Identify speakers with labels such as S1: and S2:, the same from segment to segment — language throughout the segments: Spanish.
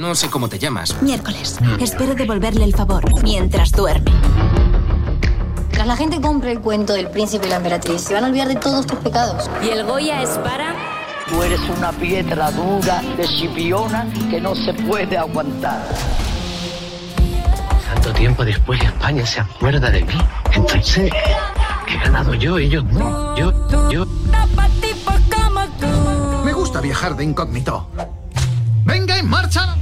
S1: No sé cómo te llamas.
S2: Miércoles. Espero devolverle el favor mientras duerme.
S3: Tras la gente compre el cuento del príncipe y la emperatriz, se van a olvidar de todos tus pecados.
S4: Y el Goya es para...
S5: Tú eres una piedra dura de chipiona que no se puede aguantar.
S6: Tanto tiempo después España se acuerda de mí. Entonces, he ganado yo, ellos no. Yo, yo.
S7: Me gusta viajar de incógnito. ¡Venga, en marcha!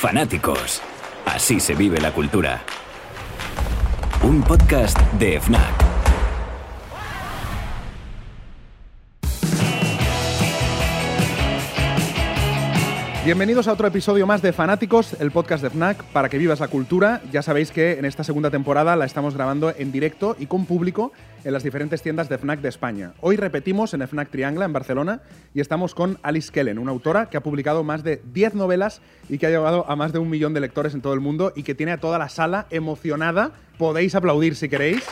S8: Fanáticos. Así se vive la cultura. Un podcast de FNAC.
S9: Bienvenidos a otro episodio más de Fanáticos, el podcast de FNAC para que vivas la cultura. Ya sabéis que en esta segunda temporada la estamos grabando en directo y con público en las diferentes tiendas de FNAC de España. Hoy repetimos en FNAC Triangla, en Barcelona, y estamos con Alice Kellen, una autora que ha publicado más de 10 novelas y que ha llegado a más de un millón de lectores en todo el mundo y que tiene a toda la sala emocionada. Podéis aplaudir si queréis.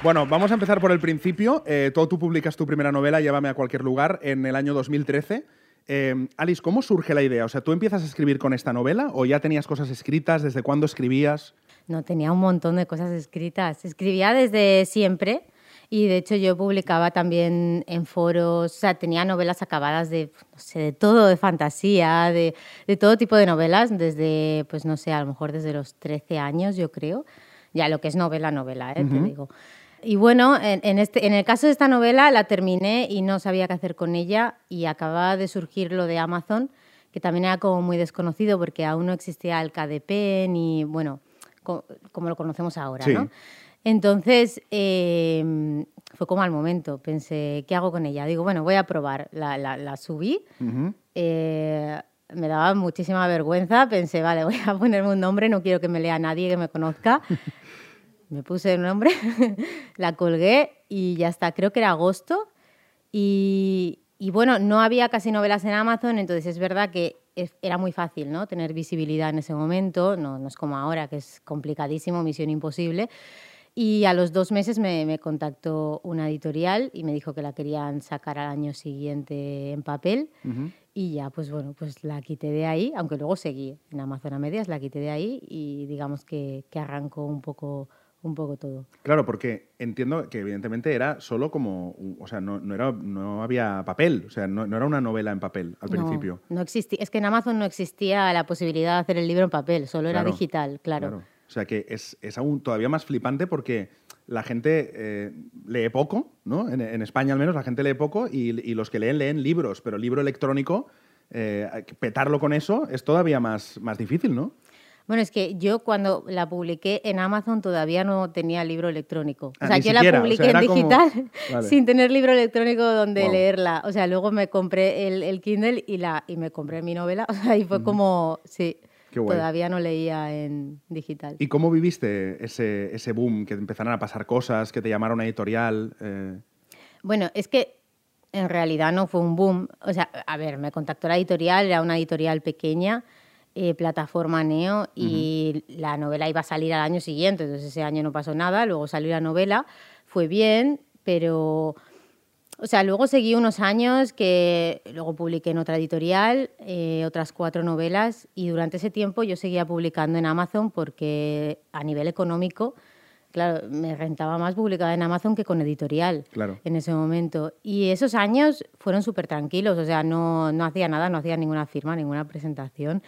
S9: Bueno, vamos a empezar por el principio. Eh, tú, tú publicas tu primera novela, Llévame a cualquier lugar, en el año 2013. Eh, Alice, ¿cómo surge la idea? O sea, ¿tú empiezas a escribir con esta novela o ya tenías cosas escritas? ¿Desde cuándo escribías?
S10: No, tenía un montón de cosas escritas. Escribía desde siempre y de hecho yo publicaba también en foros, o sea, tenía novelas acabadas de, no sé, de todo, de fantasía, de, de todo tipo de novelas, desde, pues no sé, a lo mejor desde los 13 años, yo creo. Ya lo que es novela, novela, ¿eh? te digo. Y bueno, en, este, en el caso de esta novela la terminé y no sabía qué hacer con ella y acababa de surgir lo de Amazon, que también era como muy desconocido porque aún no existía el KDP ni, bueno, como lo conocemos ahora, ¿no? Entonces, em, fue como al momento, pensé, ¿qué hago con ella? Digo, bueno, voy a probar. La, la, subí, eh, me daba muchísima vergüenza, pensé, vale, voy a ponerme un nombre, no quiero que me lea nadie que me conozca. me puse el nombre, la colgué y ya está, creo que era agosto. Y, y, bueno, no había casi novelas en Amazon, entonces es verdad que era muy fácil ¿no? tener visibilidad en ese momento, no, no, es como ahora, que es complicadísimo, misión imposible. Y a los dos meses me, me, contactó una editorial y me dijo que la querían sacar al año siguiente en papel. Y ya, pues bueno, pues la quité de ahí, aunque luego seguí en Amazon a medias, la quité de ahí y digamos que, que arrancó un poco un poco todo.
S9: Claro, porque entiendo que evidentemente era solo como, o sea, no, era, no había papel, o sea, no, era una novela en papel al principio.
S10: No existía, es que en Amazon no existía la posibilidad de hacer el libro en papel, solo era digital, claro.
S9: O sea que es, aún todavía más flipante porque la gente eh, lee poco, ¿no? En, España al menos la gente lee poco y, los que leen leen libros, pero libro electrónico, eh, petarlo con eso es todavía más, más difícil, ¿no?
S10: Bueno, es que yo cuando la publiqué en Amazon todavía no tenía libro electrónico. o ah, sea, yo la publiqué en digital sin tener libro electrónico donde leerla. O sea, luego me compré el, Kindle y, la, y me compré mi novela. O sea, y fue como, sí. Todavía no leía en digital.
S9: ¿Y cómo viviste ese, ese boom, que empezaron a pasar cosas, que te llamaron a editorial? Eh?
S10: Bueno, es que en realidad no fue un boom. O sea, a ver, me contactó la editorial, era una editorial pequeña, eh, plataforma Neo y la novela iba a salir al año siguiente, entonces ese año no pasó nada, luego salió la novela, fue bien, pero... O sea, luego seguí unos años que luego publiqué en otra editorial, eh, otras cuatro novelas, y durante ese tiempo yo seguía publicando en Amazon porque a nivel económico, claro, me rentaba más publicar en Amazon que con editorial
S9: claro.
S10: en ese momento. Y esos años fueron súper tranquilos, o sea, no, no hacía nada, no hacía ninguna firma, ninguna presentación.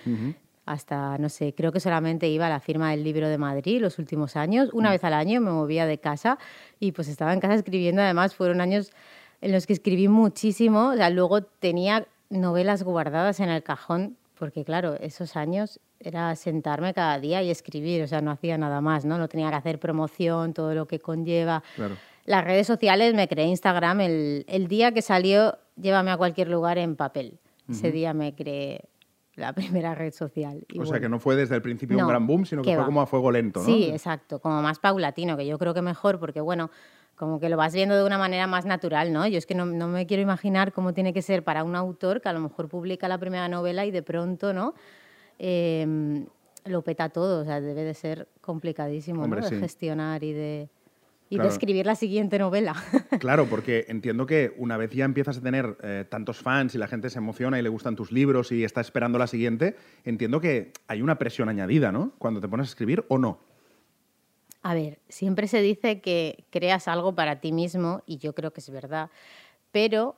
S10: Hasta, no sé, creo que solamente iba a la firma del libro de Madrid los últimos años. Una vez al año me movía de casa y pues estaba en casa escribiendo. Además, fueron años en los que escribí muchísimo. O sea, luego tenía novelas guardadas en el cajón, porque claro, esos años era sentarme cada día y escribir, o sea, no hacía nada más, ¿no? No tenía que hacer promoción, todo lo que conlleva. Las redes sociales, me creé Instagram el, el, día que salió Llévame a cualquier lugar en papel. Ese día me creé la primera red social.
S9: o sea, que no fue desde el principio un gran boom, sino que, fue como a fuego lento, ¿no?
S10: Sí, exacto, como más paulatino, que yo creo que mejor, porque bueno, como que lo vas viendo de una manera más natural, ¿no? Yo es que no, no, me quiero imaginar cómo tiene que ser para un autor que a lo mejor publica la primera novela y de pronto, ¿no? Em, lo peta todo, o sea, debe de ser complicadísimo de gestionar y de... y
S9: Claro.
S10: de escribir la siguiente novela.
S9: Claro, porque entiendo que una vez ya empiezas a tener eh, tantos fans y la gente se emociona y le gustan tus libros y está esperando la siguiente, entiendo que hay una presión añadida, ¿no? Cuando te pones a escribir o no.
S10: A ver, siempre se dice que creas algo para ti mismo y yo creo que es verdad, pero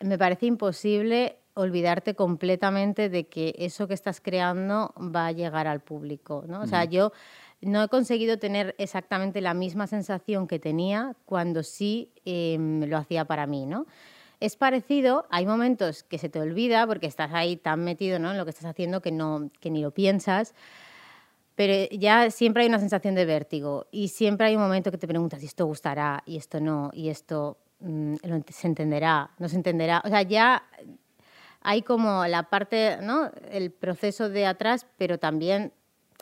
S10: me parece imposible olvidarte completamente de que eso que estás creando va a llegar al público, ¿no? O sea, yo no he conseguido tener exactamente la misma sensación que tenía cuando sí eh, lo hacía para mí, ¿no? Es parecido, hay momentos que se te olvida porque estás ahí tan metido ¿no? en lo que estás haciendo que, no, que ni lo piensas, pero ya siempre hay una sensación de vértigo y siempre hay un momento que te preguntas si esto gustará y esto no, y esto mm, se entenderá, no se entenderá. O sea, ya hay como la parte, ¿no? El proceso de atrás, pero también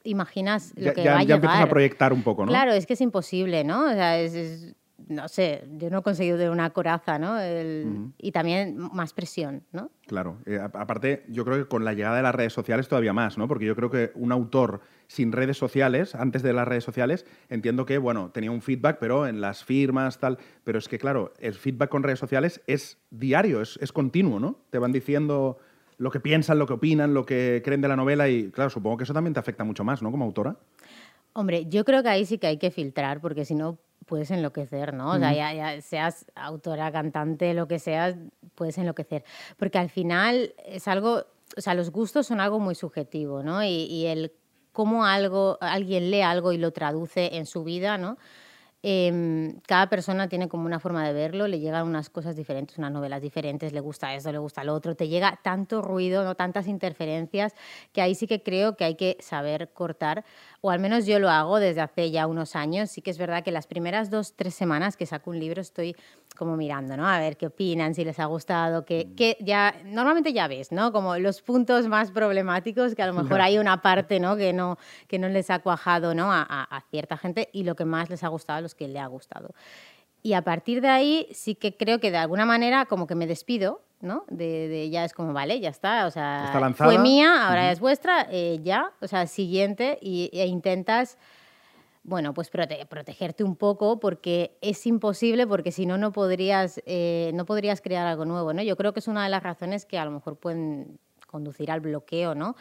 S10: imaginas lo
S9: Ya,
S10: que
S9: ya-
S10: va a
S9: ya
S10: llegar.
S9: empiezas a proyectar un poco, ¿no?
S10: Claro, es que es imposible, ¿no? O sea, es, es- no sé, yo no he conseguido de una coraza, ¿no? El- Y también más presión, ¿no?
S9: Claro. Eh, aparte, yo creo que con la llegada de las redes sociales todavía más, ¿no? Porque yo creo que un autor sin redes sociales, antes de las redes sociales, entiendo que, bueno, tenía un feedback, pero en las firmas, tal. Pero es que, claro, el feedback con redes sociales es diario, es, es continuo, ¿no? Te van diciendo lo que piensan, lo que opinan, lo que creen de la novela y, claro, supongo que eso también te afecta mucho más, ¿no? Como autora.
S10: Hombre, yo creo que ahí sí que hay que filtrar, porque si no puedes enloquecer, ¿no? O sea, ya, ya seas autora, cantante, lo que seas, puedes enloquecer. Porque al final es algo, o sea, los gustos son algo muy subjetivo, ¿no? Y, y el cómo algo, alguien lee algo y lo traduce en su vida, ¿no? Em, cada persona tiene como una forma de verlo, le llegan unas cosas diferentes, unas novelas diferentes, le gusta esto, le gusta lo otro, te llega tanto ruido, no tantas interferencias, que ahí sí que creo que hay que saber cortar, o al menos yo lo hago desde hace ya unos años. Sí que es verdad que las primeras dos, tres semanas que saco un libro estoy como mirando, ¿no? A ver qué opinan, si les ha gustado, que, que ya, normalmente ya ves, ¿no? Como los puntos más problemáticos, que a lo mejor hay una parte, ¿no? Que no, que no les ha cuajado, ¿no? A, a- a cierta gente y lo que más les ha gustado a los que le ha gustado. Y a partir de ahí sí que creo que de alguna manera como que me despido, ¿no? De, de ya es como, vale, ya está, o sea,
S9: Está
S10: fue mía, ahora es vuestra, eh, ya, o sea, siguiente, y, e intentas, bueno, pues prote- protegerte un poco porque es imposible, porque si no, no podrías, eh, no podrías crear algo nuevo, ¿no? Yo creo que es una de las razones que a lo mejor pueden conducir al bloqueo, ¿no?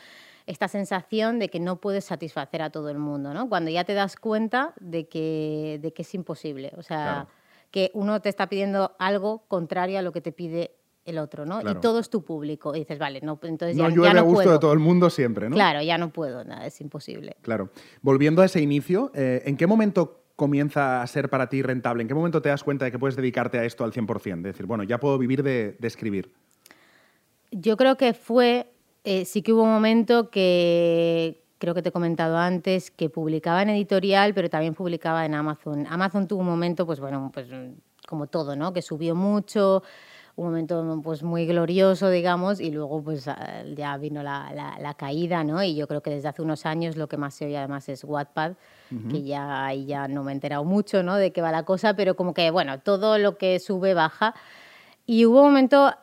S10: Esta sensación de que no puedes satisfacer a todo el mundo, ¿no? Cuando ya te das cuenta de que, de que es imposible, o sea,
S9: Claro.
S10: que uno te está pidiendo algo contrario a lo que te pide el otro, ¿no?
S9: Claro.
S10: Y todo es tu público. Y dices, vale, no, entonces
S9: No
S10: ya,
S9: llueve
S10: ya no
S9: a gusto
S10: puedo.
S9: de todo el mundo siempre, ¿no?
S10: Claro, ya no puedo, nada, es imposible.
S9: Claro. Volviendo a ese inicio, eh, ¿en qué momento comienza a ser para ti rentable? ¿En qué momento te das cuenta de que puedes dedicarte a esto al 100%? De decir, bueno, ya puedo vivir de, de escribir.
S10: Yo creo que fue, eh, sí que hubo un momento que creo que te he comentado antes, que publicaba en editorial, pero también publicaba en Amazon. Amazon tuvo un momento, pues bueno, pues como todo, ¿no? Que subió mucho, un momento pues muy glorioso, digamos, y luego pues ah, ya vino la, la- la caída, ¿no? Y yo creo que desde hace unos años lo que más se oye además es Wattpad, que ya ahí ya no me he enterado mucho, ¿no? De qué va la cosa, pero como que, bueno, todo lo que sube baja. Y hubo un momento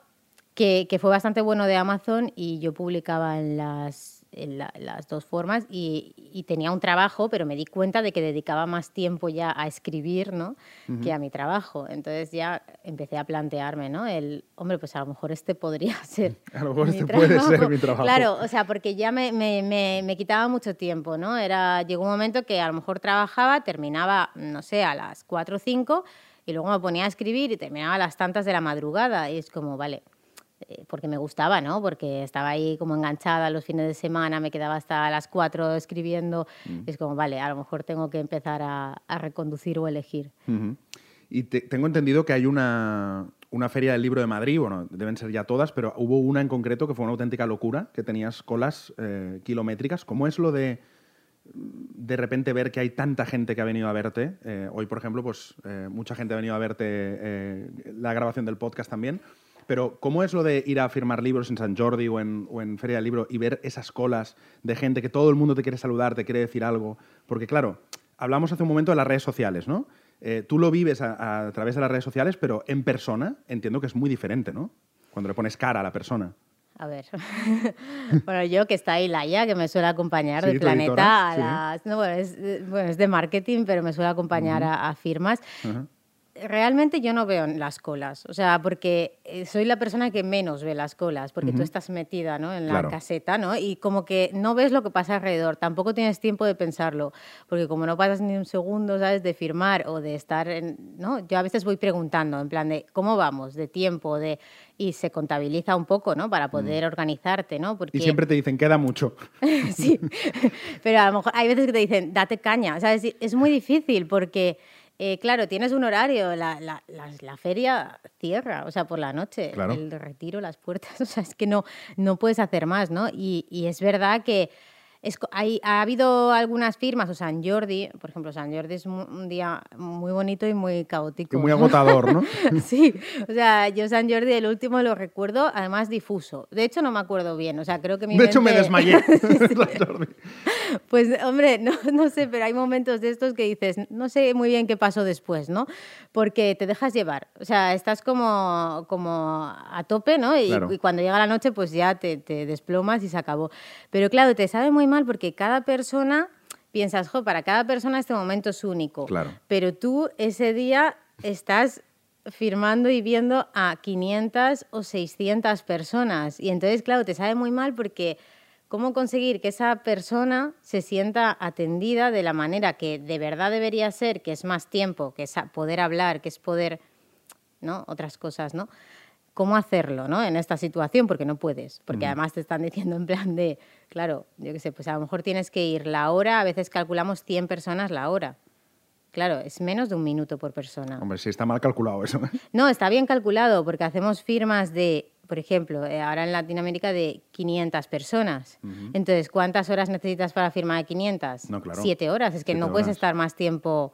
S10: que, que fue bastante bueno de Amazon y yo publicaba en las, la- las dos formas y, y tenía un trabajo, pero me di cuenta de que dedicaba más tiempo ya a escribir ¿no? que a mi trabajo. Entonces ya empecé a plantearme, ¿no? El, hombre, pues a lo mejor este podría ser
S9: A lo mejor
S10: mi
S9: este puede ser mi trabajo.
S10: Claro, o sea, porque ya me, me, me, me quitaba mucho tiempo, ¿no? Era, llegó un momento que a lo mejor trabajaba, terminaba, no sé, a las 4 o 5 y luego me ponía a escribir y terminaba a las tantas de la madrugada y es como, vale, porque me gustaba, ¿no? Porque estaba ahí como enganchada los fines de semana, me quedaba hasta las 4 escribiendo.
S9: Mm.
S10: Es como, vale, a lo mejor tengo que empezar a, a reconducir o elegir.
S9: Y te- tengo entendido que hay una, una feria del libro de Madrid, bueno, deben ser ya todas, pero hubo una en concreto que fue una auténtica locura, que tenías colas eh, kilométricas. ¿Cómo es lo de de repente ver que hay tanta gente que ha venido a verte? Eh, hoy, por ejemplo, pues eh, mucha gente ha venido a verte eh, la grabación del podcast también. Pero, ¿cómo es lo de ir a firmar libros en San Jordi o en, o en Feria del Libro y ver esas colas de gente que todo el mundo te quiere saludar, te quiere decir algo? Porque, claro, hablamos hace un momento de las redes sociales, ¿no? Eh, tú lo vives a, a través de las redes sociales, pero en persona entiendo que es muy diferente, ¿no? Cuando le pones cara a la persona.
S10: A ver. bueno, yo que está ahí Laia, que me suele acompañar
S9: Sí,
S10: del
S9: tu
S10: planeta
S9: editora,
S10: a
S9: sí.
S10: las. No, bueno, es, eh, bueno, es de marketing, pero me suele acompañar a, a firmas. Realmente yo no veo las colas, o sea, porque eh, soy la persona que menos ve las colas, porque tú estás metida ¿no? en la
S9: Claro.
S10: caseta, ¿no? Y como que no ves lo que pasa alrededor, tampoco tienes tiempo de pensarlo, porque como no pasas ni un segundo, ¿sabes? De firmar o de estar, en, ¿no? Yo a veces voy preguntando, en plan de, ¿cómo vamos? De tiempo, de... Y se contabiliza un poco, ¿no? Para poder organizarte, ¿no? Porque
S9: Y siempre te dicen, queda mucho.
S10: sí, pero a lo mejor hay veces que te dicen, date caña. ¿sabes? Es muy difícil porque, eh, claro, tienes un horario, la, la- la- la feria cierra, o sea, por la noche,
S9: Claro.
S10: el retiro, las puertas, o sea, es que no, no puedes hacer más, ¿no? Y, y es verdad que es hay, ha habido algunas firmas, o San Jordi, por ejemplo, San Jordi es un día muy bonito y muy caótico.
S9: Y muy agotador, ¿no?
S10: Sí, o sea, yo San Jordi el último lo recuerdo, además difuso. De hecho, no me acuerdo bien, o sea, creo que mi
S9: De hecho, me
S10: mente-
S9: desmayé.
S10: Pues, hombre, no, no sé, pero hay momentos de estos que dices, no sé muy bien qué pasó después, ¿no? Porque te dejas llevar, o sea, estás como, como a tope, ¿no? Y,
S9: Claro.
S10: y cuando llega la noche, pues ya te, te desplomas y se acabó. Pero claro, te sabe muy mal porque cada persona, piensas, jo, para cada persona este momento es único.
S9: Claro.
S10: Pero tú ese día estás firmando y viendo a 500 o 600 personas. Y entonces, claro, te sabe muy mal porque cómo conseguir que esa persona se sienta atendida de la manera que de verdad debería ser, que es más tiempo, que es poder hablar, que es poder, ¿no? Otras cosas, ¿no? ¿Cómo hacerlo, ¿no? En esta situación, porque no puedes. Porque además te están diciendo en plan de, claro, yo qué sé, pues a lo mejor tienes que ir la hora, a veces calculamos 100 personas la hora. Claro, es menos de un minuto por persona.
S9: Hombre, sí está mal calculado eso. ¿eh?
S10: No, está bien calculado porque hacemos firmas de, por ejemplo, eh, ahora en Latinoamérica de 500 personas. Entonces, ¿cuántas horas necesitas para firmar de 500?
S9: No, claro.
S10: Siete horas. Es que
S9: Siete
S10: no puedes estar más tiempo.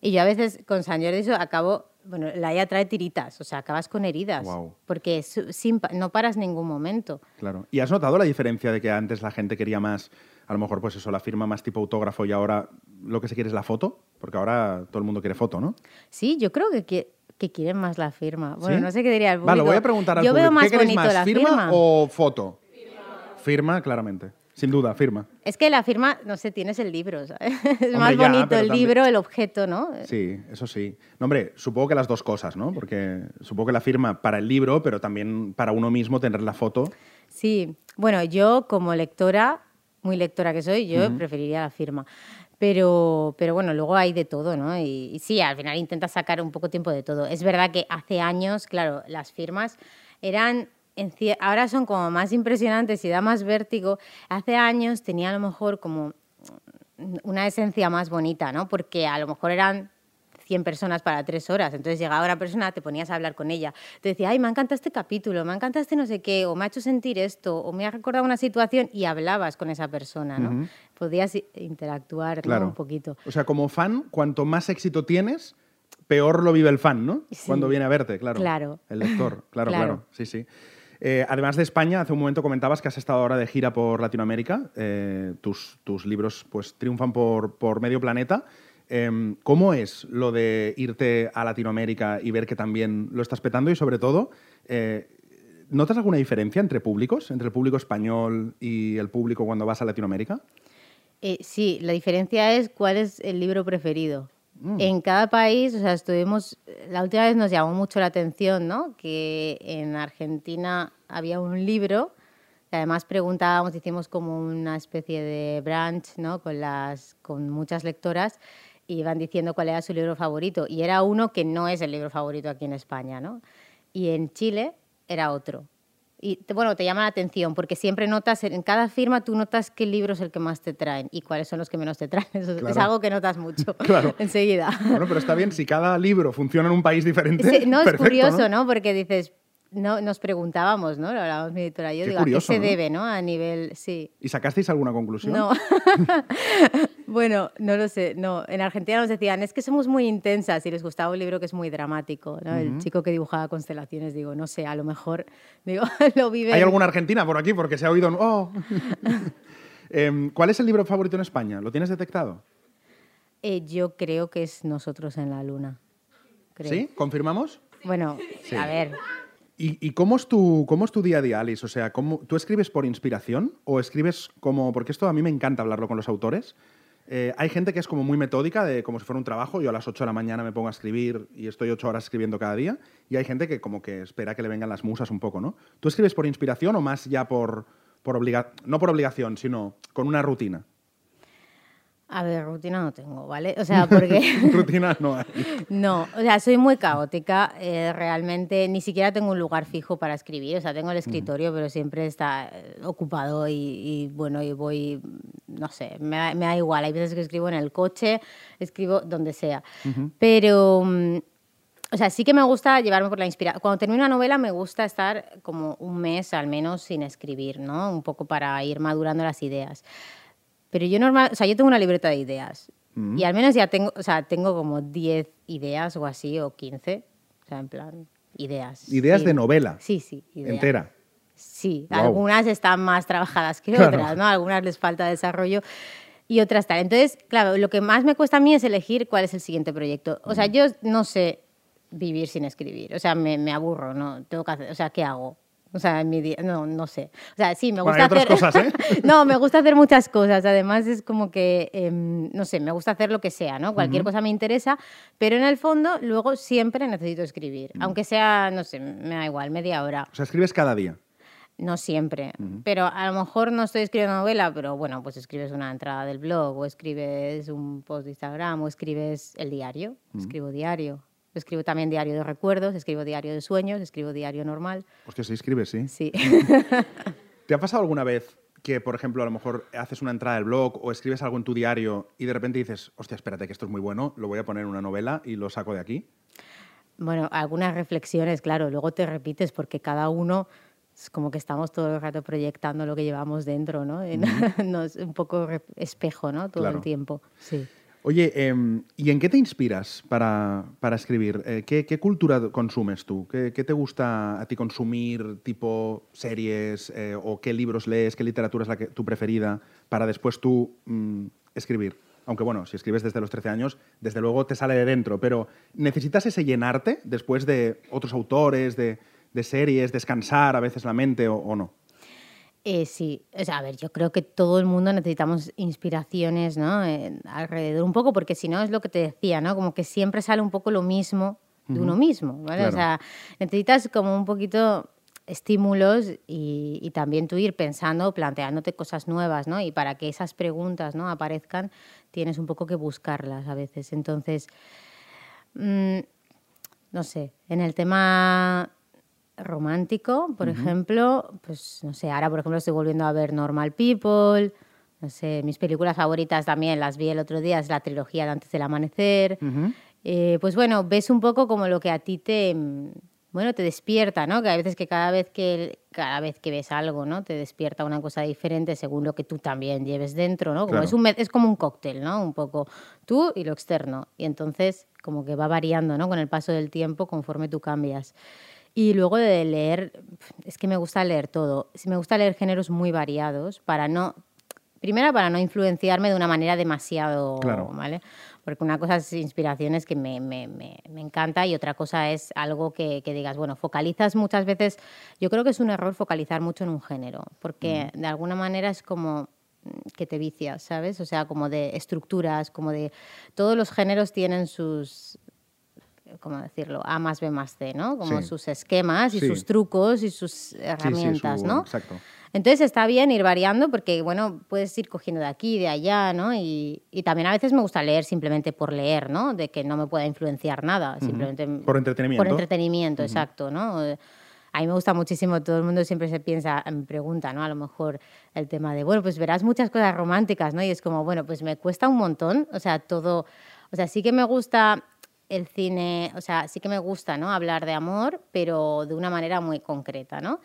S10: Y yo a veces con San Jordi eso acabo, bueno, la IA trae tiritas, o sea, acabas con heridas.
S9: Guau.
S10: Porque sin no paras ningún momento.
S9: Claro. ¿Y has notado la diferencia de que antes la gente quería más, a lo mejor, pues eso, la firma más tipo autógrafo y ahora lo que se quiere es la foto? Porque ahora todo el mundo quiere foto, ¿no?
S10: Sí, yo creo que, qui- que quieren más la firma. Bueno,
S9: ¿Sí?
S10: no sé qué diría el público.
S9: Vale, voy a preguntar al
S10: Yo
S9: público.
S10: veo más
S9: ¿Qué queréis más,
S10: la
S9: firma,
S10: firma.
S9: o foto? Firma. claramente. Sin duda, firma.
S10: Es que la firma, no sé, tienes el libro, ¿sabes? Es
S9: Hombre,
S10: más
S9: ya,
S10: bonito el
S9: también-
S10: libro, el objeto, ¿no?
S9: Sí, eso sí. No, hombre, supongo que las dos cosas, ¿no? Porque supongo que la firma para el libro, pero también para uno mismo tener la foto.
S10: Sí, bueno, yo como lectora, muy lectora que soy, yo preferiría la firma. Pero, pero bueno, luego hay de todo, ¿no? Y, y sí, al final intentas sacar un poco tiempo de todo. Es verdad que hace años, claro, las firmas eran, ahora son como más impresionantes y da más vértigo. Hace años tenía a lo mejor como una esencia más bonita, ¿no? Porque a lo mejor eran 100 personas para tres horas. Entonces llegaba una persona, te ponías a hablar con ella. Te decía, ay, me encanta este capítulo, me encanta este no sé qué, o me ha hecho sentir esto, o me ha recordado una situación y hablabas con esa persona, ¿no? Podías interactuar un poquito.
S9: O sea, como fan, cuanto más éxito tienes, peor lo vive el fan, ¿no?
S10: Sí.
S9: Cuando viene a verte, claro.
S10: Claro.
S9: El lector, claro, claro.
S10: Claro.
S9: Sí, sí. Eh, además de España, hace un momento comentabas que has estado ahora de gira por Latinoamérica. Eh, tus, tus libros pues, triunfan por, por medio planeta. Em, ¿Cómo es lo de irte a Latinoamérica y ver que también lo estás petando? Y sobre todo, eh, ¿notas alguna diferencia entre públicos? Entre el público español y el público cuando vas a Latinoamérica?
S10: Sí, la diferencia es cuál es el libro preferido. En cada país, o sea, estuvimos, la última vez nos llamó mucho la atención, ¿no? Que en Argentina había un libro, que además preguntábamos, hicimos como una especie de branch, ¿no? Con, las, con muchas lectoras, y iban diciendo cuál era su libro favorito. Y era uno que no es el libro favorito aquí en España, ¿no? Y en Chile era otro. Y te- bueno, te llama la atención porque siempre notas, en cada firma tú notas qué libro es el que más te traen y cuáles son los que menos te traen. Eso es- algo que notas mucho
S9: Claro.
S10: enseguida.
S9: Bueno, pero está bien, si cada libro funciona en un país diferente.
S10: Sí, no, es curioso, ¿no? Porque dices, no, nos preguntábamos, ¿no? Lo hablábamos mi editora y yo,
S9: Qué
S10: digo,
S9: curioso,
S10: ¿a qué se
S9: ¿no?
S10: debe, no? A nivel, sí.
S9: ¿Y sacasteis alguna conclusión?
S10: No. bueno, no lo sé. No, en Argentina nos decían, es que somos muy intensas y les gustaba un libro que es muy dramático. ¿no? El chico que dibujaba constelaciones, digo, no sé, a lo mejor, digo, lo vive.
S9: ¿Hay alguna argentina por aquí? Porque se ha oído... un ¡Oh! Em, ¿Cuál es el libro favorito en España? ¿Lo tienes detectado?
S10: Eh, yo creo que es Nosotros en la Luna. Creo.
S9: ¿Sí? ¿Confirmamos?
S10: Bueno,
S9: Sí.
S10: a ver,
S9: ¿Y, cómo, es tu, cómo es tu día a día, Alice? O sea, ¿cómo, ¿tú escribes por inspiración o escribes como...? Porque esto a mí me encanta hablarlo con los autores. Eh, hay gente que es como muy metódica, de como si fuera un trabajo. Yo a las 8 de la mañana me pongo a escribir y estoy 8 horas escribiendo cada día. Y hay gente que como que espera que le vengan las musas un poco, ¿no? ¿Tú escribes por inspiración o más ya por, por obligación? No por obligación, sino con una rutina.
S10: A ver, rutina no tengo, ¿vale? O sea, porque...
S9: rutina no hay.
S10: No, o sea, soy muy caótica. eh, realmente ni siquiera tengo un lugar fijo para escribir. O sea, tengo el escritorio, pero siempre está eh, ocupado y, y, bueno, y voy, no sé, me da, me da igual. Hay veces que escribo en el coche, escribo donde sea. Pero, mm, o sea, sí que me gusta llevarme por la inspiración. Cuando termino una novela me gusta estar como un mes al menos sin escribir, ¿no? Un poco para ir madurando las ideas. Pero yo normal, o sea, yo tengo una libreta de ideas y al menos ya tengo, o sea, tengo como 10 ideas o así, o 15, o sea, en plan, ideas.
S9: Ideas
S10: Sí.
S9: de novela.
S10: Sí, sí.
S9: Entera.
S10: Sí, algunas están más trabajadas que
S9: Claro.
S10: otras, ¿no? Algunas les falta desarrollo y otras tal. Entonces, claro, lo que más me cuesta a mí es elegir cuál es el siguiente proyecto. O sea, yo no sé vivir sin escribir. O sea, me, me aburro, ¿no? Tengo que hacer, o sea, ¿qué hago? O sea, en mi día, no, no sé. O sea, sí, me gusta hacer...
S9: cosas, ¿eh?
S10: no, me gusta hacer muchas cosas. Además, es como que, em, no sé, me gusta hacer lo que sea, ¿no? Cualquier cosa me interesa, pero en el fondo, luego siempre necesito escribir. Aunque sea, no sé, me da igual, media hora.
S9: O sea, escribes cada día.
S10: No siempre, pero a lo mejor no estoy escribiendo novela, pero bueno, pues escribes una entrada del blog o escribes un post de Instagram o escribes el diario, escribo diario. Escribo también diario de recuerdos, escribo diario de sueños, escribo diario normal.
S9: Hostia, sí escribes, sí.
S10: Sí.
S9: ¿Te ha pasado alguna vez que, por ejemplo, a lo mejor haces una entrada del blog o escribes algo en tu diario y de repente dices, hostia, espérate, que esto es muy bueno, lo voy a poner en una novela y lo saco de aquí?
S10: Bueno, algunas reflexiones, claro, luego te repites porque cada uno es como que estamos todo el rato proyectando lo que llevamos dentro, ¿no? No es un poco espejo, ¿no? Todo
S9: Claro.
S10: el tiempo. Sí.
S9: Oye, em, ¿y en qué te inspiras para, para escribir? Eh, ¿qué, cultura consumes tú? ¿Qué, te gusta a ti consumir, tipo series, eh, o qué libros lees, qué literatura es la que, tu preferida, para después tú mm, escribir? Aunque bueno, si escribes desde los 13 años, desde luego te sale de dentro, pero ¿necesitas ese llenarte después de otros autores, de, de series, descansar a veces la mente o no?
S10: Eh, sí, o sea, a ver, yo creo que todo el mundo necesitamos inspiraciones, ¿no? Eh, alrededor un poco, porque si no es lo que te decía, ¿no? Como que siempre sale un poco lo mismo de uno mismo, ¿vale?
S9: Claro.
S10: O sea, necesitas como un poquito estímulos y, y también tú ir pensando, planteándote cosas nuevas, ¿no? Y para que esas preguntas, ¿no? Aparezcan, tienes un poco que buscarlas a veces. Entonces, mm, no sé, en el tema romántico, por ejemplo, pues no sé, ahora por ejemplo estoy volviendo a ver Normal People, no sé, mis películas favoritas también las vi el otro día, es la trilogía de Antes del Amanecer. Eh, pues bueno, ves un poco como lo que a ti te, bueno, te despierta, ¿no? Que hay veces que cada vez que, cada vez que ves algo, ¿no? Te despierta una cosa diferente según lo que tú también lleves dentro, ¿no? Como
S9: Claro.
S10: es, un, es como un cóctel, ¿no? Un poco tú y lo externo. Y entonces como que va variando, ¿no? Con el paso del tiempo conforme tú cambias. Y luego de leer, es que me gusta leer todo. Me gusta leer géneros muy variados para no, primero para no influenciarme de una manera demasiado,
S9: Claro.
S10: ¿vale? Porque una cosa es inspiraciones que me, me, me, me encanta y otra cosa es algo que, que digas, bueno, focalizas muchas veces, yo creo que es un error focalizar mucho en un género, porque de alguna manera es como mm, que te vicias, ¿sabes? O sea, como de estructuras, como de... Todos los géneros tienen sus, ¿cómo decirlo? A más B más C, ¿no? Como
S9: Sí.
S10: sus esquemas y
S9: Sí.
S10: sus trucos y sus herramientas,
S9: su-
S10: ¿no?
S9: Exacto.
S10: Entonces está bien ir variando porque, bueno, puedes ir cogiendo de aquí, de allá, ¿no? Y, y también a veces me gusta leer simplemente por leer, ¿no? De que no me pueda influenciar nada, simplemente...
S9: Por entretenimiento.
S10: Por entretenimiento, exacto, ¿no? A mí me gusta muchísimo, todo el mundo siempre se piensa, me pregunta, ¿no? A lo mejor el tema de, bueno, pues verás muchas cosas románticas, ¿no? Y es como, bueno, pues me cuesta un montón, o sea, todo, o sea, sí que me gusta el cine, o sea, sí que me gusta, ¿no? Hablar de amor, pero de una manera muy concreta, ¿no?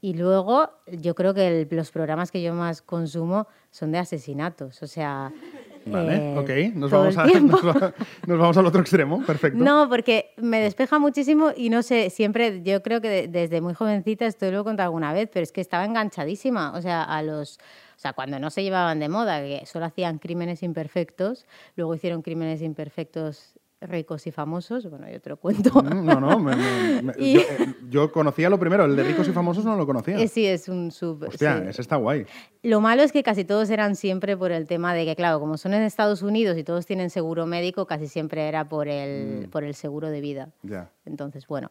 S10: Y luego yo creo que el- los programas que yo más consumo son de asesinatos, o sea...
S9: Vale,
S10: eh,
S9: ok. Nos vamos, a- nos va- nos vamos al otro extremo. Perfecto.
S10: No, porque me despeja muchísimo y no sé, siempre, yo creo que de- desde muy jovencita, esto lo he contado alguna vez, pero es que estaba enganchadísima, o sea, a los... O sea, cuando no se llevaban de moda, que solo hacían crímenes imperfectos, luego hicieron crímenes imperfectos ricos y famosos. Bueno, yo te lo cuento.
S9: Mm, No, no, me- me- me-
S10: Y-
S9: yo, eh, yo conocía lo primero, el de ricos y famosos no lo conocía.
S10: Eh, sí, es un sub.
S9: Hostia,
S10: sí.
S9: ese está guay.
S10: Lo malo es que casi todos eran siempre por el tema de que, claro, como son en Estados Unidos y todos tienen seguro médico, casi siempre era por el,
S9: Mm.
S10: por el seguro de vida.
S9: Ya.
S10: Entonces, bueno,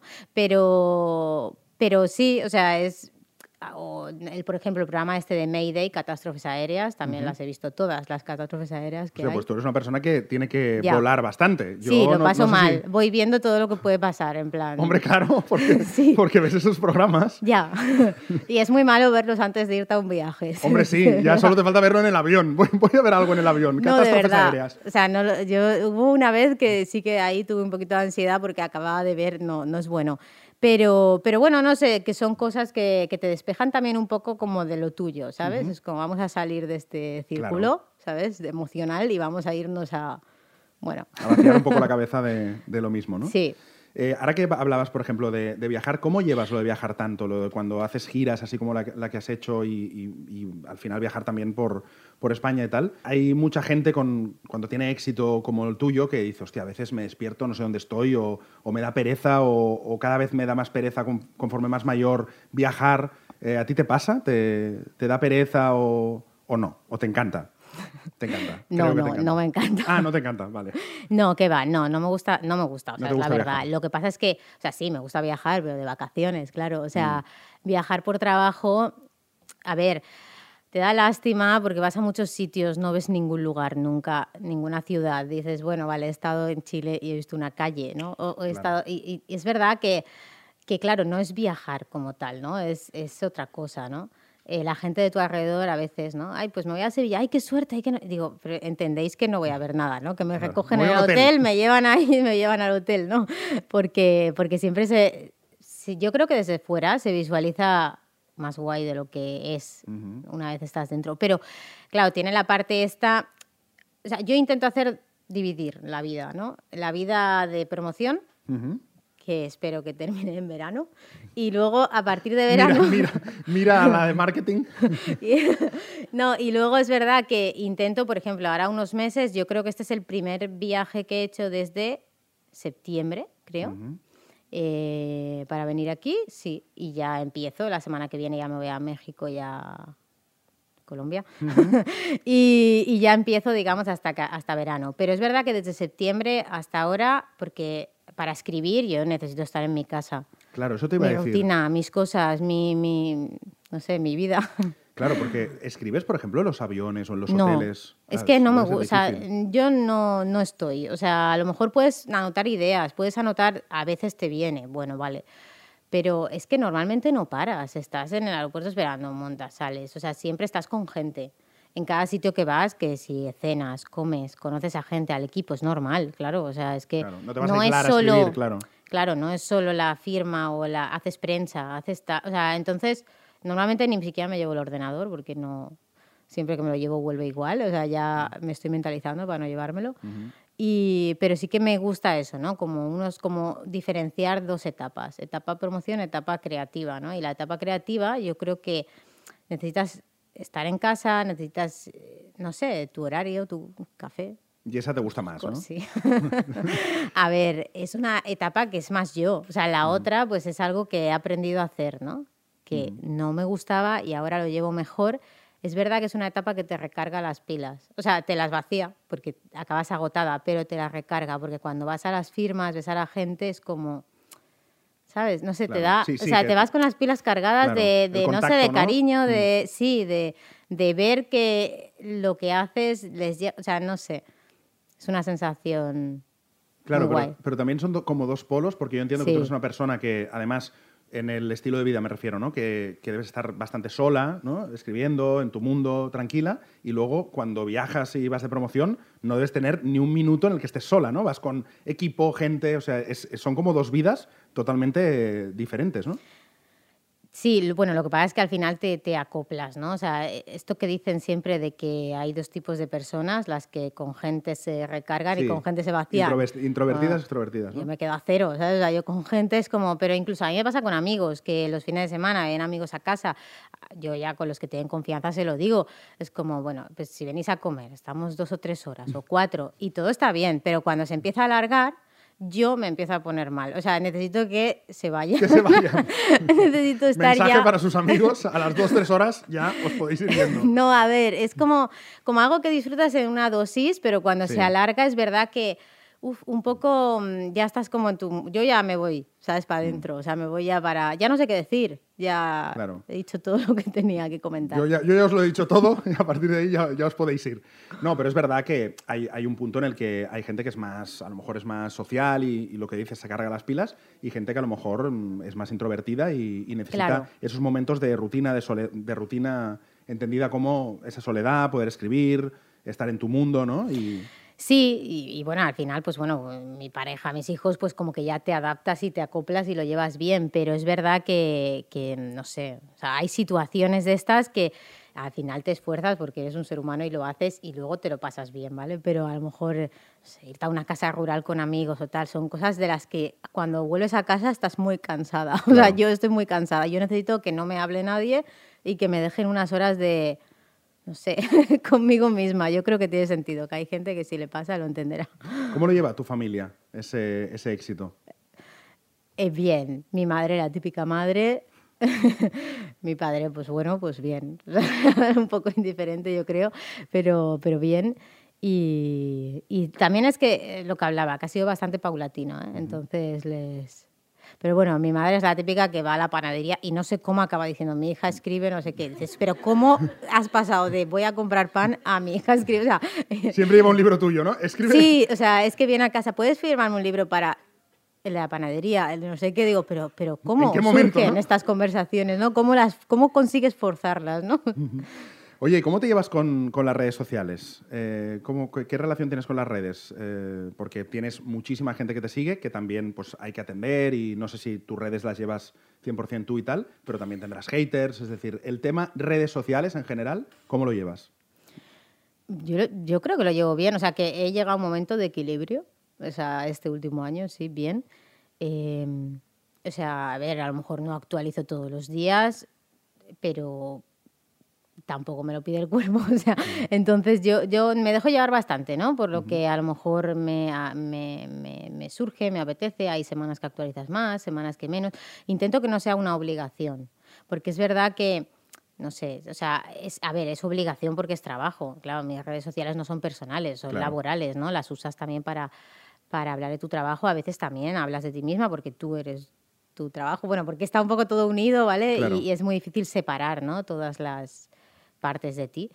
S10: pero, pero sí, o sea, es... o el, por ejemplo, el programa este de Mayday, catástrofes aéreas, también las he visto todas, las catástrofes aéreas que
S9: O sea,
S10: hay.
S9: pues tú eres una persona que tiene que
S10: Ya.
S9: volar bastante. Yo
S10: sí, lo
S9: no-
S10: paso
S9: no sé si-
S10: mal. Voy viendo todo lo que puede pasar, en plan...
S9: Hombre, claro, porque,
S10: Sí.
S9: porque ves esos programas.
S10: Ya. y es muy malo verlos antes de irte a un viaje.
S9: Hombre, sí, ya solo te falta verlo en el avión. Voy, voy a ver algo en el avión.
S10: No, de
S9: Catástrofes
S10: verdad.
S9: aéreas.
S10: O sea, no, yo hubo una vez que sí que ahí tuve un poquito de ansiedad porque acababa de ver, no, no es bueno. Pero, pero bueno, no sé, que son cosas que, que te despejan también un poco como de lo tuyo, ¿sabes? Es como vamos a salir de este círculo, ¿sabes? De emocional y vamos a irnos a... Bueno,
S9: A vaciar un poco la cabeza de, de lo mismo, ¿no?
S10: sí.
S9: Eh, ahora que hablabas, por ejemplo, de, viajar, ¿cómo llevas lo de viajar tanto? Lo de cuando haces giras, así como la, que- has hecho, y, al final viajar también por, por España y tal. Hay mucha gente con, cuando tiene éxito como el tuyo que dice, hostia, a veces me despierto, no sé dónde estoy, o, me da pereza, o, cada vez me da más pereza con- conforme más mayor viajar. Eh, ¿A ti te pasa? ¿Te, da pereza o no? ¿O te encanta? Te encanta.
S10: No,
S9: Creo
S10: no,
S9: encanta.
S10: no me encanta.
S9: Ah, no te encanta, vale.
S10: No, que va, no, no me gusta, no me gusta, o
S9: No
S10: sea, es la
S9: gusta
S10: verdad.
S9: viajar.
S10: Lo que pasa es que, o sea, sí, me gusta viajar, pero de vacaciones, claro. O sea,
S9: Mm.
S10: viajar por trabajo, a ver, te da lástima porque vas a muchos sitios, no ves ningún lugar nunca, ninguna ciudad. Dices, bueno, vale, he estado en Chile y he visto una calle, ¿no? O, o he estado, y, y es verdad que, que, claro, no es viajar como tal, ¿no? Es, es otra cosa, ¿no? Eh, la gente de tu alrededor a veces, ¿no? Ay, pues me voy a Sevilla, ay, qué suerte, ay, que no... Digo, pero entendéis que no voy a ver nada, ¿no? Que me
S9: Claro.
S10: recogen en el
S9: hotel.
S10: hotel, me llevan ahí me llevan al hotel, ¿no? Porque, porque siempre se... yo creo que desde fuera se visualiza más guay de lo que es una vez estás dentro. Pero, claro, tiene la parte esta... O sea, yo intento hacer dividir la vida, ¿no? La vida de promoción. Que espero que termine en verano, y luego a partir de verano...
S9: mira, mira a la de marketing.
S10: No, y luego es verdad que intento, por ejemplo, ahora unos meses, yo creo que este es el primer viaje que he hecho desde septiembre, creo, eh, para venir aquí, sí, y ya empiezo, la semana que viene ya me voy a México y a Colombia, y, y ya empiezo, digamos, hasta, hasta verano. Pero es verdad que desde septiembre hasta ahora, porque para escribir yo necesito estar en mi casa.
S9: Claro, eso te iba
S10: Mi
S9: a decir.
S10: rutina, mis cosas, mi, mi, no sé, mi vida.
S9: Claro, porque escribes, por ejemplo, en los aviones o en los
S10: No,
S9: hoteles.
S10: es
S9: Ah,
S10: que no me gusta, yo no, no estoy, o sea, a lo mejor puedes anotar ideas, puedes anotar, a veces te viene, bueno, vale, pero es que normalmente no paras, estás en el aeropuerto esperando, montas, sales, o sea, siempre estás con gente. En cada sitio que vas, que si cenas, comes, conoces a gente, al equipo, es normal, claro, o sea, es que
S9: Claro, no te vas a
S10: es
S9: aislar a
S10: solo,
S9: escribir, claro.
S10: Claro, no es solo la firma o la haces prensa, haces ta- o sea, entonces normalmente ni siquiera me llevo el ordenador porque no siempre que me lo llevo vuelve igual, o sea, ya me estoy mentalizando para no llevármelo. Y pero sí que me gusta eso, ¿no? Como unos como diferenciar dos etapas, etapa promoción, etapa creativa, ¿no? Y la etapa creativa, yo creo que necesitas estar en casa, necesitas eh, no sé, tu horario, tu café,
S9: Y esa te gusta más, ¿no?
S10: sí. a ver, es una etapa que es más yo. O sea, la otra, pues es algo que he aprendido a hacer, ¿no? Que no me gustaba y ahora lo llevo mejor. Es verdad que es una etapa que te recarga las pilas. O sea, te las vacía porque acabas agotada, pero te las recarga porque cuando vas a las firmas, ves a la gente, es como. ¿Sabes? No sé, te
S9: Claro.
S10: da.
S9: Sí,
S10: o sea,
S9: que-
S10: te vas con las pilas cargadas
S9: Claro,
S10: de, de, no sé, de
S9: ¿no?
S10: cariño, de. Sí, de, de ver que lo que haces les. O sea, no sé. Es una sensación.
S9: Claro,
S10: muy
S9: pero,
S10: guay.
S9: pero también son do- como dos polos, porque yo entiendo que tú eres una persona que, además, en el estilo de vida me refiero, ¿no? Que, que debes estar bastante sola, ¿no? Escribiendo en tu mundo, tranquila, y luego cuando viajas y vas de promoción, no debes tener ni un minuto en el que estés sola, ¿no? Vas con equipo, gente, o sea, es- son como dos vidas totalmente diferentes, ¿no?
S10: Sí, bueno, lo que pasa es que al final te, te acoplas, ¿no? O sea, esto que dicen siempre de que hay dos tipos de personas, las que con gente se recargan y con gente se vacían.
S9: Introvertidas,
S10: Ah,
S9: extrovertidas, ¿no?
S10: Yo me quedo a cero, ¿sabes? O sea, yo con gente es como, pero incluso a mí me pasa con amigos, que los fines de semana ven amigos a casa, yo ya con los que tienen confianza se lo digo, es como, bueno, pues si venís a comer, estamos dos o tres horas o cuatro y todo está bien, pero cuando se empieza a alargar, yo me empiezo a poner mal. O sea, necesito que se vaya.
S9: Que se vayan.
S10: necesito estar
S9: Mensaje
S10: ya.
S9: para sus amigos, a las 2-3 horas ya os podéis ir viendo.
S10: No, a ver, es como, como algo que disfrutas en una dosis, pero cuando
S9: Sí.
S10: se alarga es verdad que uf, un poco mm, ya estás como en tu... Yo ya me voy, ¿sabes? Para adentro, o sea, me voy ya para... Ya no sé qué decir, ya
S9: Mm. Claro.
S10: he dicho todo lo que tenía que comentar.
S9: Yo ya, yo ya os lo he dicho todo y a partir de ahí ya, ya os podéis ir. No, pero es verdad que hay, hay un punto en el que hay gente que es más, a lo mejor es más social y, y lo que dices se carga las pilas y gente que a lo mejor mm, es más introvertida y, y necesita
S10: Claro.
S9: esos momentos de rutina, de, sole- de rutina entendida como esa soledad, poder escribir, estar en tu mundo, ¿no? Y
S10: Sí, y, y bueno, al final, pues bueno, mi pareja, mis hijos, pues como que ya te adaptas y te acoplas y lo llevas bien, pero es verdad que, que, no sé, o sea, hay situaciones de estas que al final te esfuerzas porque eres un ser humano y lo haces y luego te lo pasas bien, ¿vale? Pero a lo mejor no sé, irte a una casa rural con amigos o tal, son cosas de las que cuando vuelves a casa estás muy cansada. O sea,
S9: Claro.
S10: yo estoy muy cansada, yo necesito que no me hable nadie y que me dejen unas horas de no sé, conmigo misma. Yo creo que tiene sentido, que hay gente que si le pasa lo entenderá.
S9: ¿cómo lo lleva tu familia ese, ese éxito?
S10: Eh, bien, mi madre, la típica madre. mi padre, pues bueno, pues bien. Un poco indiferente, yo creo, pero, pero bien. Y, y también es que eh, lo que hablaba, que ha sido bastante paulatino, ¿eh? entonces les... Pero bueno, mi madre es la típica que va a la panadería y no sé cómo acaba diciendo, mi hija escribe, no sé qué. Dices, pero ¿cómo has pasado de voy a comprar pan a mi hija escribe? O sea,
S9: Siempre lleva un libro tuyo, ¿no? Escribe.
S10: Sí, o sea, es que viene a casa, ¿puedes firmarme un libro para la panadería? No sé qué, digo, pero, pero ¿cómo
S9: ¿En qué momento,
S10: surgen
S9: no?
S10: estas conversaciones? ¿no? ¿Cómo, las, ¿Cómo consigues forzarlas? ¿no?
S9: Oye, ¿y cómo te llevas con, con las redes sociales? Eh, ¿cómo- qué, relación tienes con las redes? Eh, porque tienes muchísima gente que te sigue, que también pues, hay que atender y no sé si tus redes las llevas 100% tú y tal, pero también tendrás haters. Es decir, el tema redes sociales en general, ¿cómo lo llevas?
S10: Yo, creo que lo llevo bien, o sea, que he llegado a un momento de equilibrio, o sea, este último año, sí, bien. Eh, o sea, a ver, a lo mejor no actualizo todos los días, pero tampoco me lo pide el cuerpo, o sea, entonces yo, yo me dejo llevar bastante, ¿no? Por lo que a lo mejor me, me, me- me surge, me apetece, hay semanas que actualizas más, semanas que menos. Intento que no sea una obligación, porque es verdad que no sé, o sea, es, a ver, es obligación porque es trabajo. Claro, mis redes sociales no son personales, son
S9: Claro.
S10: laborales, ¿no? Las usas también para, para hablar de tu trabajo. A veces también hablas de ti misma porque tú eres tu trabajo. Bueno, porque está un poco todo unido, ¿vale?
S9: Claro.
S10: Y, y es muy difícil separar, ¿no? Todas las partes de ti.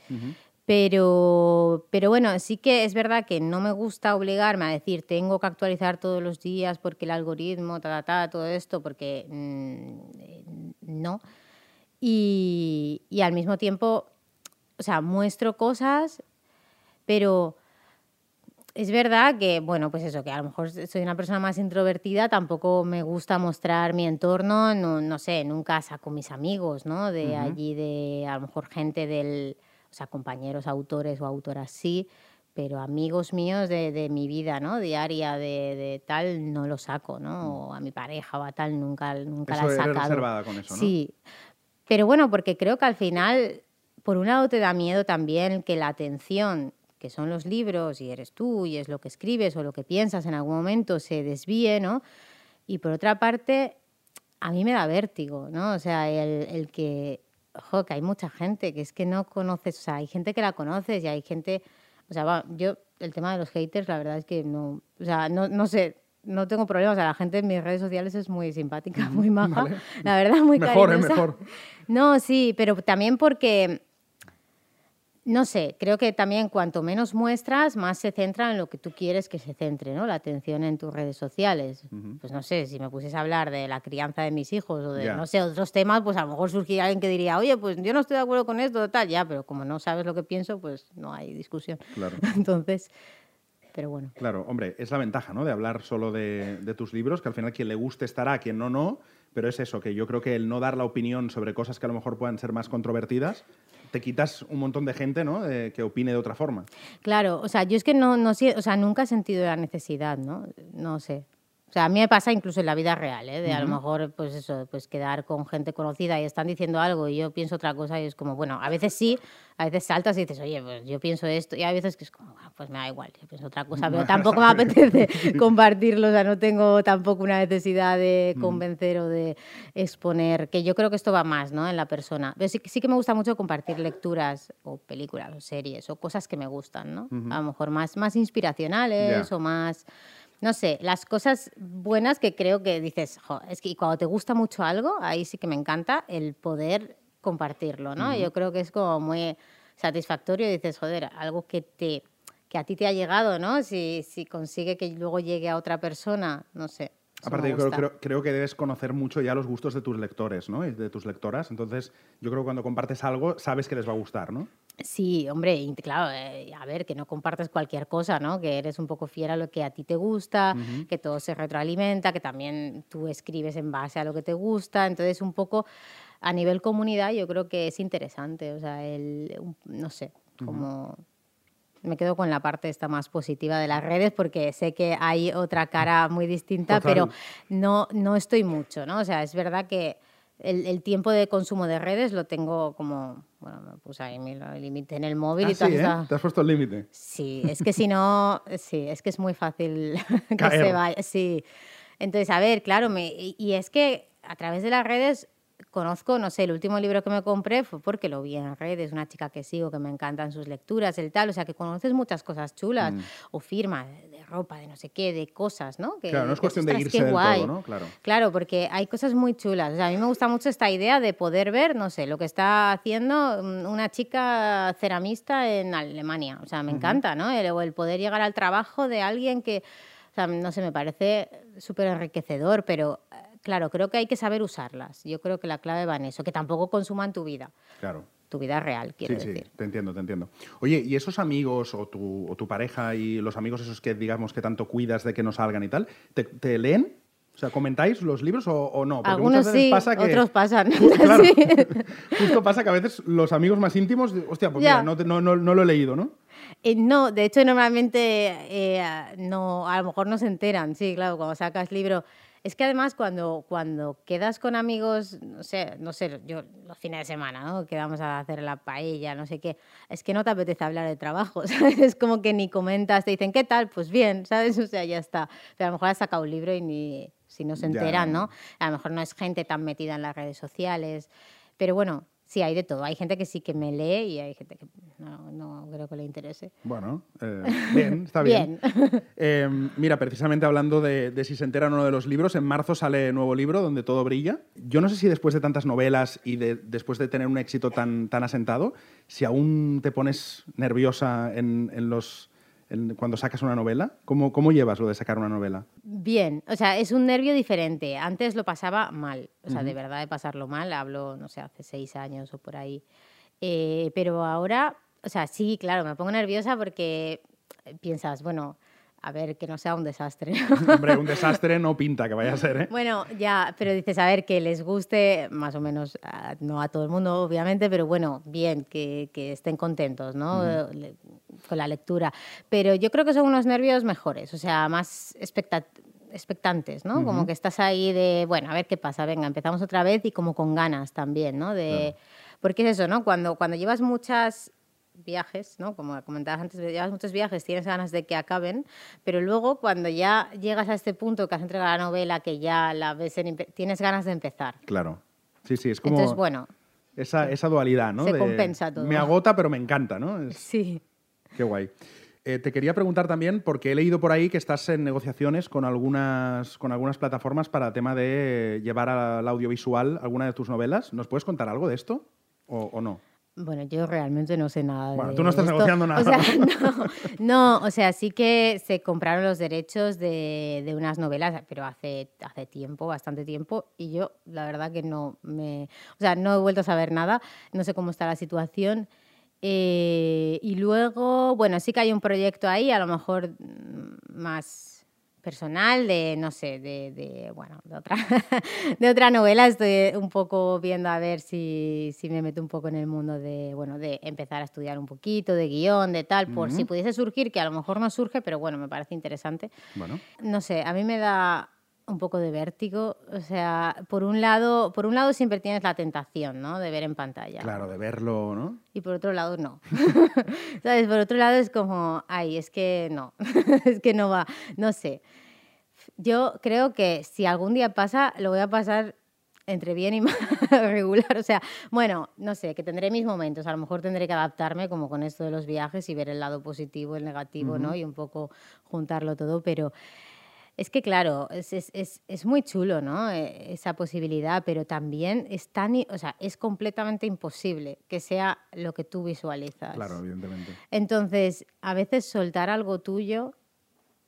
S10: Pero, pero bueno, sí que es verdad que no me gusta obligarme a decir tengo que actualizar todos los días porque el algoritmo, ta, ta, ta, todo esto, porque mm, no. Y, y al mismo tiempo, o sea, muestro cosas, pero es verdad que, bueno, pues eso, que a lo mejor soy una persona más introvertida, tampoco me gusta mostrar mi entorno, no, no sé, nunca saco mis amigos, ¿no? De allí, de a lo mejor gente del, o sea, compañeros, autores o autoras sí, pero amigos míos de, de mi vida, ¿no? Diaria, de, de tal, no lo saco, ¿no? O a mi pareja o a tal, nunca, nunca
S9: Eso
S10: la he
S9: eres
S10: sacado.
S9: reservada con eso, ¿no?
S10: Sí, pero bueno, porque creo que al final, por un lado te da miedo también que la atención, que son los libros y eres tú y es lo que escribes o lo que piensas en algún momento, se desvíe, ¿no? Y por otra parte, a mí me da vértigo, ¿no? O sea, el, el que, ojo, que hay mucha gente que es que no conoces, o sea, hay gente que la conoces y hay gente, o sea, va, yo, el tema de los haters, la verdad es que no, o sea, no, no sé, no tengo problemas, o sea, la gente en mis redes sociales es muy simpática, muy maja,
S9: vale.
S10: la verdad, muy
S9: Mejor, ¿eh?
S10: cariñosa.
S9: Mejor.
S10: No, sí, pero también porque, no sé, creo que también cuanto menos muestras, más se centra en lo que tú quieres que se centre, ¿no? La atención en tus redes sociales. Pues no sé, si me pusiese a hablar de la crianza de mis hijos o de, no sé, otros temas, pues a lo mejor surgiría alguien que diría, oye, pues yo no estoy de acuerdo con esto, tal, ya, pero como no sabes lo que pienso, pues no hay discusión.
S9: Claro.
S10: Entonces, pero bueno.
S9: Claro, hombre, es la ventaja, ¿no? De hablar solo de, de tus libros, que al final quien le guste estará, quien no, no. Pero es eso, que yo creo que el no dar la opinión sobre cosas que a lo mejor puedan ser más controvertidas, te quitas un montón de gente, ¿no? De- que opine de otra forma.
S10: Claro, o sea, yo es que no, no o sea, nunca he sentido la necesidad, ¿no? No sé. O sea, a mí me pasa incluso en la vida real, ¿eh? De a lo mejor, pues eso, pues quedar con gente conocida y están diciendo algo y yo pienso otra cosa y es como, bueno, a veces sí, a veces saltas y dices, oye, pues yo pienso esto y a veces que es como, "Bueno, pues me da igual, yo pienso otra cosa, pero tampoco me apetece compartirlo, o sea, no tengo tampoco una necesidad de convencer o de exponer, que yo creo que esto va más, ¿no? En la persona. Pero sí, que- sí que me gusta mucho compartir lecturas o películas o series o cosas que me gustan, ¿no? A lo mejor más, más inspiracionales
S9: Ya.
S10: o más, no sé, las cosas buenas que creo que dices, "Jo, es que y cuando te gusta mucho algo, ahí sí que me encanta el poder compartirlo, ¿no? Yo creo que es como muy satisfactorio dices, joder, algo que te que a ti te ha llegado, ¿no? Si, si consigue que luego llegue a otra persona, no sé.
S9: Aparte, yo creo, creo- creo que debes conocer mucho ya los gustos de tus lectores, ¿no? Y de tus lectoras. Entonces, yo creo que cuando compartes algo, sabes que les va a gustar, ¿no?
S10: Sí, hombre, y claro, eh, a ver, que no compartes cualquier cosa, ¿no? Que eres un poco fiel a lo que a ti te gusta, que todo se retroalimenta, que también tú escribes en base a lo que te gusta. Entonces, un poco a nivel comunidad, yo creo que es interesante. O sea, el, no sé, como. Me quedo con la parte esta más positiva de las redes porque sé que hay otra cara muy distinta,
S9: Total.
S10: pero no, no estoy mucho, ¿no? O sea, es verdad que el, el tiempo de consumo de redes lo tengo como, bueno, me puse ahí mi límite en el móvil
S9: Ah,
S10: y
S9: sí,
S10: todas
S9: ¿eh? Te has puesto el límite.
S10: Sí, es que si no, sí, es que es muy fácil que
S9: Caer.
S10: se vaya. Sí. Entonces, a ver, claro, me, y es que a través de las redes conozco, no sé, el último libro que me compré fue porque lo vi en redes, una chica que sigo, que me encantan sus lecturas, el tal, o sea, que conoces muchas cosas chulas, o firma de, de ropa, de no sé qué, de cosas, ¿no? Que,
S9: Claro, no es cuestión de irse del todo, ¿no? Claro.
S10: Claro, porque hay cosas muy chulas. O sea, a mí me gusta mucho esta idea de poder ver, no sé, lo que está haciendo mm, una chica ceramista en Alemania. O sea, me encanta, ¿no? El, o el poder llegar al trabajo de alguien que, o sea, no sé, me parece súper enriquecedor, pero eh, claro, creo que hay que saber usarlas. Yo creo que la clave va en eso, que tampoco consuman tu vida,
S9: Claro.
S10: tu vida real, quiero
S9: sí,
S10: decir.
S9: sí, te entiendo, te entiendo. Oye, ¿y esos amigos o tu, o tu pareja y los amigos esos que digamos que tanto cuidas de que no salgan y tal, ¿te, te leen? O sea, ¿comentáis los libros o, o no? Porque
S10: Algunos
S9: veces
S10: sí,
S9: pasa que,
S10: otros pasan.
S9: Ju- claro,
S10: Sí.
S9: justo pasa que a veces los amigos más íntimos, hostia, pues mira, no lo he leído, ¿no?
S10: Eh, no, de hecho normalmente eh, no, a lo mejor no se enteran, sí, claro, cuando sacas libro. Es que además cuando, cuando quedas con amigos, no sé, no sé, yo los fines de semana, ¿no? Quedamos a hacer la paella, no sé qué, es que no te apetece hablar de trabajo, ¿sabes? Es como que ni comentas, te dicen, ¿qué tal? Pues bien, ¿sabes? O sea, ya está. Pero a lo mejor has sacado un libro y ni si no se
S9: Ya.
S10: enteran, ¿no? A lo mejor no es gente tan metida en las redes sociales, pero bueno, sí, hay de todo. Hay gente que sí que me lee y hay gente que no, no creo que le interese.
S9: Bueno, eh, bien, está bien. Eh, mira, precisamente hablando de, de si se enteran o no de los libros, en marzo sale nuevo libro donde todo brilla. Yo no sé si después de tantas novelas y de- después de tener un éxito tan, tan asentado, si aún te pones nerviosa en, en los, en- cuando sacas una novela. ¿Cómo, ¿Cómo llevas lo de sacar una novela?
S10: Bien, o sea, es un nervio diferente. Antes lo pasaba mal, o sea, de verdad de pasarlo mal, hablo, no sé, hace seis años o por ahí. Eh, pero ahora, o sea, sí, claro, me pongo nerviosa porque piensas, bueno, a ver, que no sea un desastre.
S9: Hombre, un desastre no pinta que vaya a ser, ¿eh?
S10: Bueno, ya, pero dices, a ver, que les guste, más o menos, a- no a todo el mundo, obviamente, pero bueno, bien, que, que estén contentos, ¿no? Le- Con la lectura. Pero yo creo que son unos nervios mejores, o sea, más expecta- expectantes, ¿no? Como que estás ahí de, bueno, a ver qué pasa, venga, empezamos otra vez y como con ganas también, ¿no? De, Porque es eso, ¿no? Cuando, cuando llevas muchas viajes, ¿no? Como comentabas antes, llevas muchos viajes, tienes ganas de que acaben, pero luego cuando ya llegas a este punto que has entregado la novela, que ya la ves, en tienes ganas de empezar.
S9: Claro. Sí, sí, es como
S10: Entonces, bueno,
S9: esa, esa dualidad, ¿no?
S10: se
S9: De-
S10: compensa todo.
S9: Me agota, pero me encanta, ¿no? Es-
S10: sí.
S9: Qué guay. Eh, te quería preguntar también, porque he leído por ahí que estás en negociaciones con algunas, con algunas plataformas para tema de llevar al audiovisual alguna de tus novelas. ¿Nos puedes contar algo de esto o, o no?
S10: Bueno, yo realmente no sé nada.
S9: Bueno,
S10: de
S9: tú no estás
S10: esto.
S9: negociando nada.
S10: O sea, no, no, o sea, sí que se compraron los derechos de, de unas novelas, pero hace, hace tiempo, bastante tiempo, y yo la verdad que no me. O sea, no he vuelto a saber nada, no sé cómo está la situación. Eh, y luego, bueno, sí que hay un proyecto ahí, a lo mejor mm, más personal, de, no sé, de, de, bueno, de otra, de otra novela. Estoy un poco viendo a ver si, si me meto un poco en el mundo de, bueno, de empezar a estudiar un poquito, de guion, de tal, por si pudiese surgir, que a lo mejor no surge, pero bueno, me parece interesante.
S9: Bueno,
S10: No sé, a mí me da un poco de vértigo. O sea, por un lado, por un lado siempre tienes la tentación, ¿no? De ver en pantalla.
S9: claro, de verlo, ¿no?
S10: Y por otro lado, no. ¿Sabes? Por otro lado es como, ay, es que no, es que no va, no sé. Yo creo que si algún día pasa, lo voy a pasar entre bien y mal regular. O sea, bueno, no sé, que tendré mis momentos. A lo mejor tendré que adaptarme como con esto de los viajes y ver el lado positivo, el negativo, ¿no? Y un poco juntarlo todo, pero... Es que claro, es, es, es, es muy chulo, ¿no? Eh, Esa posibilidad, pero también es tan, o sea, es completamente imposible que sea lo que tú visualizas.
S9: Claro, evidentemente.
S10: Entonces, a veces soltar algo tuyo,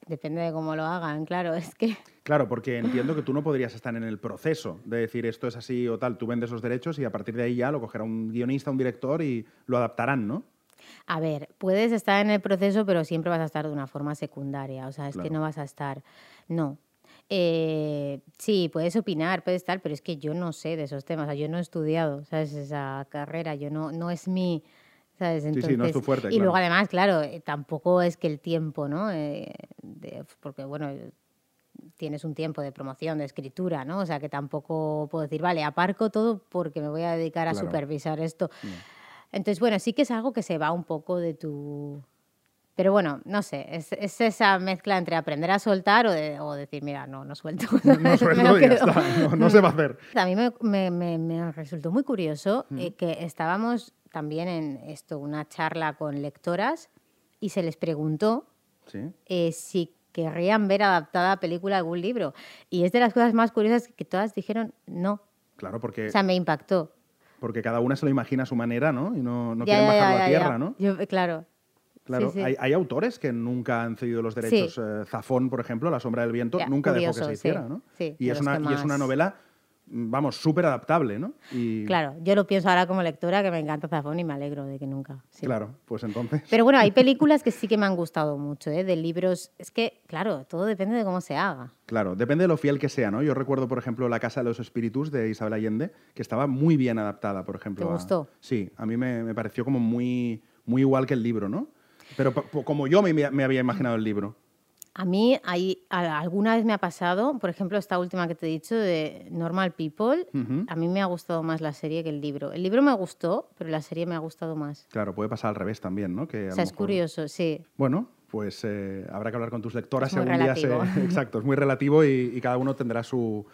S10: depende de cómo lo hagan, claro, es que
S9: Claro, porque entiendo que tú no podrías estar en el proceso de decir esto es así o tal, tú vendes los derechos y a partir de ahí ya lo cogerá un guionista, un director y lo adaptarán, ¿no?
S10: A ver, puedes estar en el proceso, pero siempre vas a estar de una forma secundaria. O sea, es que no vas a estar. No. Eh, sí, puedes opinar, puedes estar, pero es que yo no sé de esos temas. O sea, yo no he estudiado, ¿sabes? Esa carrera. Yo no, no es mi. ¿Sabes?
S9: sí, no es tu fuerte,
S10: Y
S9: claro.
S10: luego, además, claro, eh, tampoco es que el tiempo, ¿no? Eh, de- porque, bueno. eh, Tienes un tiempo de promoción, de escritura, ¿no? O sea, que tampoco puedo decir, vale, aparco todo porque me voy a dedicar a
S9: Claro.
S10: supervisar esto. Entonces, bueno, sí que es algo que se va un poco de tu... Pero bueno, no sé, es, es esa mezcla entre aprender a soltar o, de- o decir, mira, no, no suelto.
S9: No
S10: Me
S9: suelto ya está, no, no se va a hacer.
S10: A mí me, me- me- me resultó muy curioso eh, que estábamos también en esto, una charla con lectoras y se les preguntó
S9: Sí.
S10: eh, si querrían ver adaptada película algún libro. Y es de las cosas más curiosas que todas dijeron no.
S9: Claro, porque,
S10: O sea, me impactó.
S9: porque cada una se lo imagina a su manera, ¿no? Y no, no
S10: Ya,
S9: quieren
S10: ya,
S9: bajarlo
S10: ya,
S9: a tierra. ¿no?
S10: Yo, claro.
S9: Claro,
S10: Sí, sí.
S9: Hay, hay autores que nunca han cedido los derechos. eh, Zafón, por ejemplo, La sombra del viento,
S10: Ya,
S9: nunca dejó que se hiciera, ¿no? y, es una,
S10: que
S9: y es una novela, mm, vamos, súper adaptable, ¿no? Y,
S10: Claro, yo lo pienso ahora como lectora que me encanta Zafón y me alegro de que nunca.
S9: Claro, pues entonces...
S10: Pero bueno, hay películas que sí que me han gustado mucho, ¿eh? de libros. Es que, claro, todo depende de cómo se haga.
S9: Claro, depende de lo fiel que sea, ¿no? Yo recuerdo, por ejemplo, La Casa de los Espíritus de Isabel Allende, que estaba muy bien adaptada, por ejemplo.
S10: ¿Te
S9: a-
S10: gustó?
S9: Sí, a mí me, me pareció como muy, muy igual que el libro, ¿no? Pero como yo me, me había imaginado el libro.
S10: A mí hay, alguna vez me ha pasado, por ejemplo, esta última que te he dicho de Normal People,
S9: Ujú.
S10: a mí me ha gustado más la serie que el libro. El libro me gustó, pero la serie me ha gustado más.
S9: Claro, puede pasar al revés también, ¿no? Que
S10: O sea, es
S9: mejor-
S10: curioso, sí.
S9: Bueno, pues eh, habrá que hablar con tus lectoras
S10: Es muy
S9: según día se...
S10: relativo.
S9: Exacto, es muy relativo y, y cada uno tendrá su,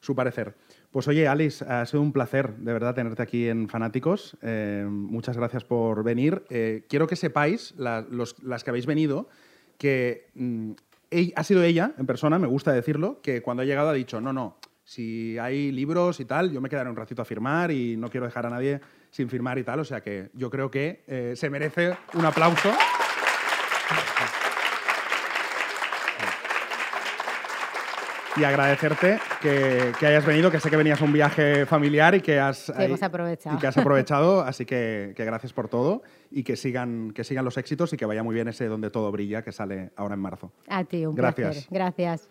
S9: su parecer. Pues oye, Alice, ha sido un placer de verdad tenerte aquí en Fanáticos. Eh, muchas gracias por venir. Eh, quiero que sepáis, las que habéis venido, que mm, ha sido ella, en persona, me gusta decirlo, que cuando ha llegado ha dicho, no, no, si hay libros y tal, yo me quedaré un ratito a firmar y no quiero dejar a nadie sin firmar y tal. O sea que yo creo que eh, se merece un aplauso. Y agradecerte que, que hayas venido, que sé que venías a un viaje familiar y que has,
S10: hemos aprovechado.
S9: y que has aprovechado, así que, que gracias por todo y que sigan, que sigan los éxitos y que vaya muy bien ese Donde todo brilla que sale ahora en marzo.
S10: A ti, un
S9: Gracias.
S10: placer. Gracias.